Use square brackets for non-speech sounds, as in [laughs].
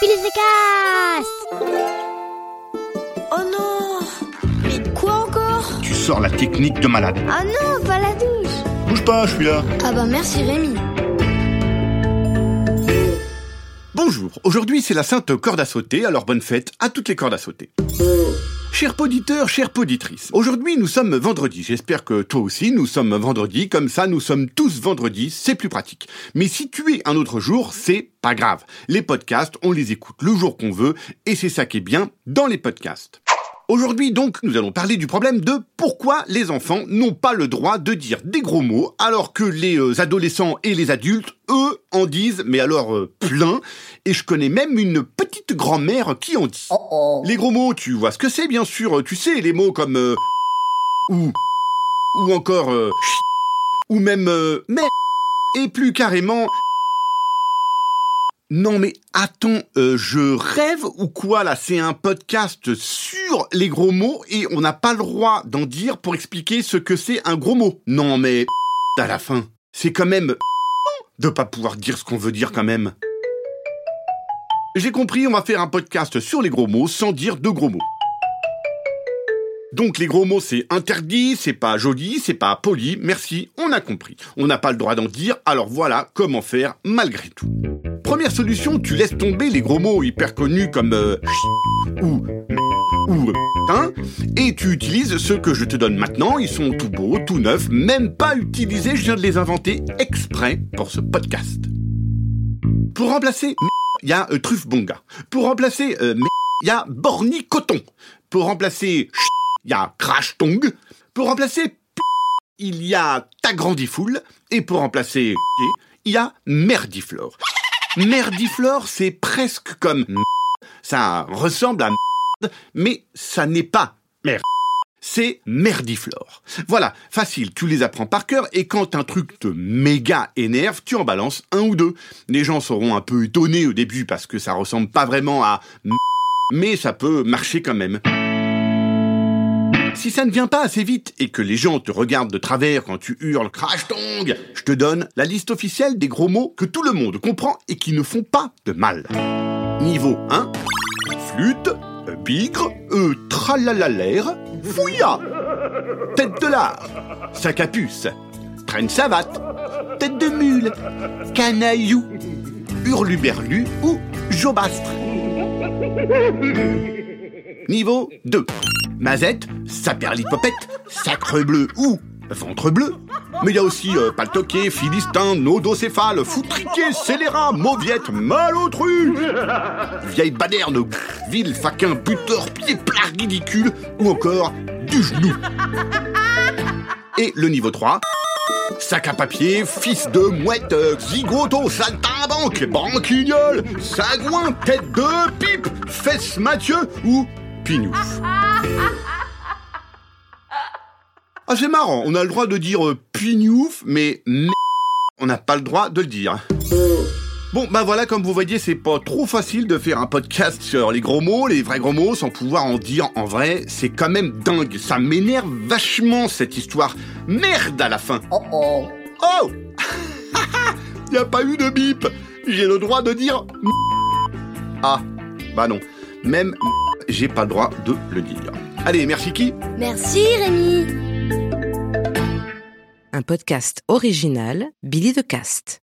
Cast Oh non Mais quoi encore Tu sors la technique de malade. Ah non, pas la douche Bouge pas, je suis là. Ah bah merci Rémi Bonjour, aujourd'hui c'est la sainte corde à sauter, alors bonne fête à toutes les cordes à sauter. Chers poditeurs, chères poditrices, aujourd'hui nous sommes vendredi, j'espère que toi aussi nous sommes vendredi, comme ça nous sommes tous vendredi, c'est plus pratique. Mais si tu es un autre jour, c'est pas grave. Les podcasts, on les écoute le jour qu'on veut, et c'est ça qui est bien dans les podcasts. Aujourd'hui donc, nous allons parler du problème de pourquoi les enfants n'ont pas le droit de dire des gros mots alors que les euh, adolescents et les adultes, eux, en disent, mais alors euh, plein, et je connais même une petite grand-mère qui en dit. Les gros mots, tu vois ce que c'est bien sûr, tu sais, les mots comme euh, ou, ou encore euh, ou même mais, et plus carrément non mais attends, euh, je rêve ou quoi là? C'est un podcast sur les gros mots et on n'a pas le droit d'en dire pour expliquer ce que c'est un gros mot. Non mais à la fin, c'est quand même de pas pouvoir dire ce qu'on veut dire quand même. J'ai compris, on va faire un podcast sur les gros mots sans dire de gros mots. Donc les gros mots c'est interdit, c'est pas joli, c'est pas poli, merci, on a compris. On n'a pas le droit d'en dire, alors voilà comment faire malgré tout. Première solution, tu laisses tomber les gros mots hyper connus comme euh, ou ou hein, et tu utilises ceux que je te donne maintenant, ils sont tout beaux, tout neufs, même pas utilisés, je viens de les inventer exprès pour ce podcast. Pour remplacer il y a euh, bonga. Pour remplacer euh, il y a borni coton. Pour remplacer il y a crash tong. Pour remplacer il y a tagrandifoule. Et pour remplacer il y a merdiflore. Merdiflore, c'est presque comme ça ressemble à merde, mais ça n'est pas merde. C'est merdiflore. Voilà, facile, tu les apprends par cœur et quand un truc te méga énerve, tu en balances un ou deux. Les gens seront un peu étonnés au début parce que ça ressemble pas vraiment à mais ça peut marcher quand même. Si ça ne vient pas assez vite et que les gens te regardent de travers quand tu hurles crash tong, je te donne la liste officielle des gros mots que tout le monde comprend et qui ne font pas de mal. Niveau 1, flûte, bigre, euh, tralalalaire, fouilla, tête de lard, sac à puce, traîne savate, tête de mule, canaillou, hurluberlu ou jobastre. Niveau 2. Mazette, saperlipopette, sacre bleu ou ventre bleu. Mais il y a aussi euh, paltoqué, philistin, nodocéphale, foutriqué, scélérat, mauviette, malautruche, [laughs] vieille baderne, ville, faquin, buteur, pied plat, ridicule, ou encore du genou. [laughs] Et le niveau 3, sac à papier, fils de mouette, zigoto, saltimbanque, banquignol, sagouin, tête de pipe, fesse Mathieu ou pignouf. Ah c'est marrant, on a le droit de dire euh, pignouf, mais on n'a pas le droit de le dire. Bon, bah voilà, comme vous voyez, c'est pas trop facile de faire un podcast sur les gros mots, les vrais gros mots, sans pouvoir en dire en vrai. C'est quand même dingue. Ça m'énerve vachement, cette histoire. Merde à la fin. Oh oh Oh [laughs] Y a pas eu de bip. J'ai le droit de dire m- Ah, bah non. Même m- j'ai pas le droit de le dire. Allez, merci qui Merci Rémi Un podcast original Billy the Cast.